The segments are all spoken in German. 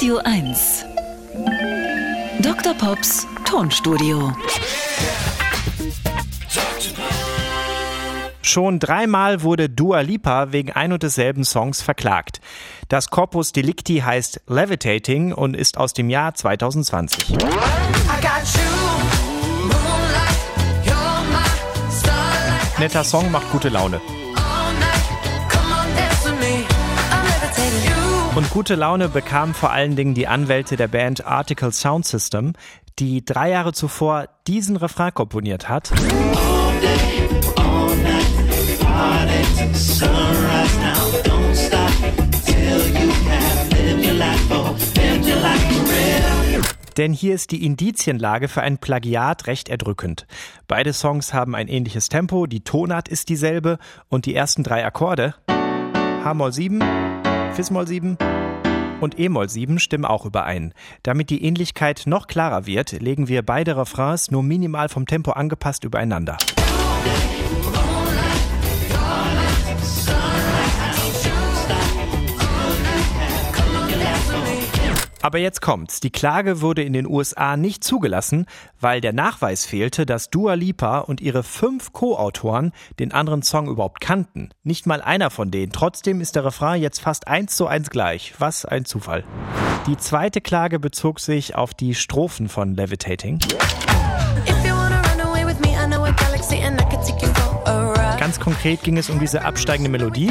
Radio 1. Dr. Pops Tonstudio. Schon dreimal wurde Dua Lipa wegen ein und desselben Songs verklagt. Das Corpus Delicti heißt Levitating und ist aus dem Jahr 2020. Netter Song macht gute Laune. Gute Laune bekamen vor allen Dingen die Anwälte der Band Article Sound System, die drei Jahre zuvor diesen Refrain komponiert hat. Denn hier ist die Indizienlage für ein Plagiat recht erdrückend. Beide Songs haben ein ähnliches Tempo, die Tonart ist dieselbe und die ersten drei Akkorde H-Moll 7, Fis-Moll 7 und E-Moll 7 stimmen auch überein. Damit die Ähnlichkeit noch klarer wird, legen wir beide Refrains nur minimal vom Tempo angepasst übereinander. Aber jetzt kommt's. Die Klage wurde in den USA nicht zugelassen, weil der Nachweis fehlte, dass Dua Lipa und ihre fünf Co-Autoren den anderen Song überhaupt kannten. Nicht mal einer von denen. Trotzdem ist der Refrain jetzt fast eins zu eins gleich. Was ein Zufall. Die zweite Klage bezog sich auf die Strophen von Levitating. Ganz konkret ging es um diese absteigende Melodie.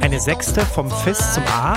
Eine Sechste vom Fis zum A.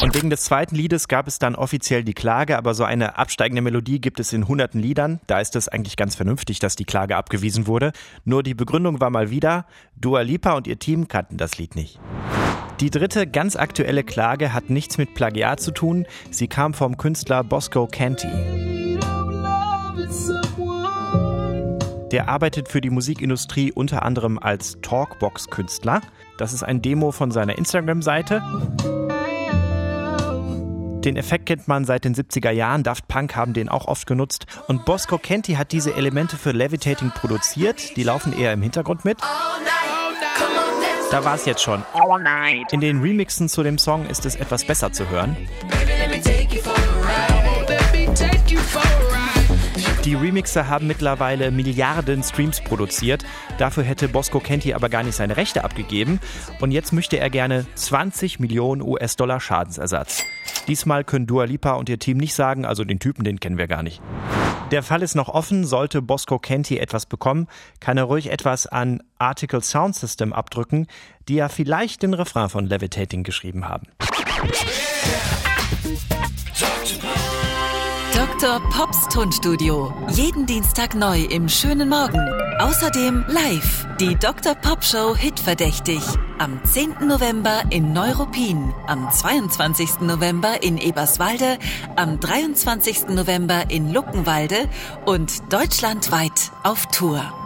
Und wegen des zweiten Liedes gab es dann offiziell die Klage, aber so eine absteigende Melodie gibt es in hunderten Liedern. Da ist es eigentlich ganz vernünftig, dass die Klage abgewiesen wurde. Nur die Begründung war mal wieder, Dua Lipa und ihr Team kannten das Lied nicht. Die dritte ganz aktuelle Klage hat nichts mit Plagiat zu tun. Sie kam vom Künstler Bosco Canty. Der arbeitet für die Musikindustrie unter anderem als Talkbox-Künstler. Das ist ein Demo von seiner Instagram-Seite. Den Effekt kennt man seit den 70er Jahren. Daft Punk haben den auch oft genutzt. Und Bosco Kenty hat diese Elemente für Levitating produziert. Die laufen eher im Hintergrund mit. Da war es jetzt schon. In den Remixen zu dem Song ist es etwas besser zu hören. Die Remixer haben mittlerweile Milliarden Streams produziert. Dafür hätte Bosco Kenty aber gar nicht seine Rechte abgegeben. Und jetzt möchte er gerne 20 Millionen US-Dollar Schadensersatz. Diesmal können Dua Lipa und ihr Team nicht sagen, also den Typen, den kennen wir gar nicht. Der Fall ist noch offen. Sollte Bosco Kenty etwas bekommen, kann er ruhig etwas an Article Sound System abdrücken, die ja vielleicht den Refrain von Levitating geschrieben haben. Dr. Pops Tonstudio. Jeden Dienstag neu im schönen Morgen. Außerdem live die Dr. Pop Show Hitverdächtig. Am 10. November in Neuruppin, am 22. November in Eberswalde, am 23. November in Luckenwalde und deutschlandweit auf Tour.